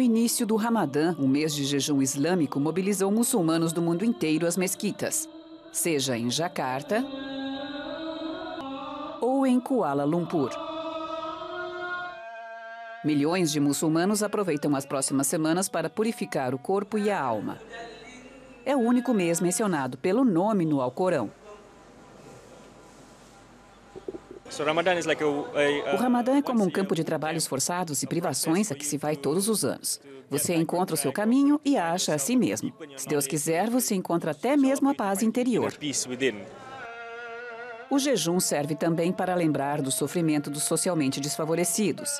início do Ramadã, um mês de jejum islâmico mobilizou muçulmanos do mundo inteiro às mesquitas, seja em Jacarta ou em Kuala Lumpur. Milhões de muçulmanos aproveitam as próximas semanas para purificar o corpo e a alma. É o único mês mencionado pelo nome no Alcorão. O Ramadã é como um campo de trabalhos forçados e privações a que se vai todos os anos. Você encontra o seu caminho e acha a si mesmo. Se Deus quiser, você encontra até mesmo a paz interior. O jejum serve também para lembrar do sofrimento dos socialmente desfavorecidos.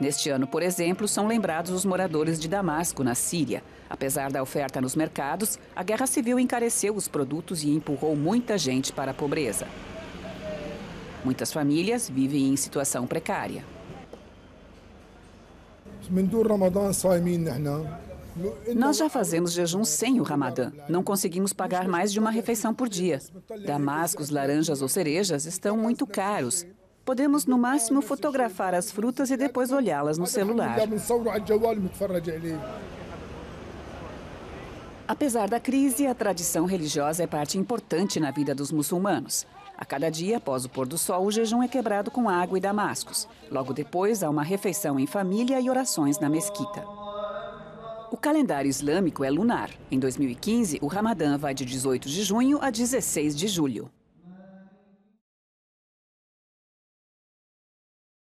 Neste ano, por exemplo, são lembrados os moradores de Damasco, na Síria. Apesar da oferta nos mercados, a guerra civil encareceu os produtos e empurrou muita gente para a pobreza. Muitas famílias vivem em situação precária. Nós já fazemos jejum sem o Ramadã. Não conseguimos pagar mais de uma refeição por dia. Damascos, laranjas ou cerejas estão muito caros. Podemos, no máximo, fotografar as frutas e depois olhá-las no celular. Apesar da crise, a tradição religiosa é parte importante na vida dos muçulmanos. A cada dia, após o pôr do sol, o jejum é quebrado com água e damascos. Logo depois, há uma refeição em família e orações na mesquita. O calendário islâmico é lunar. Em 2015, o Ramadã vai de 18 de junho a 16 de julho.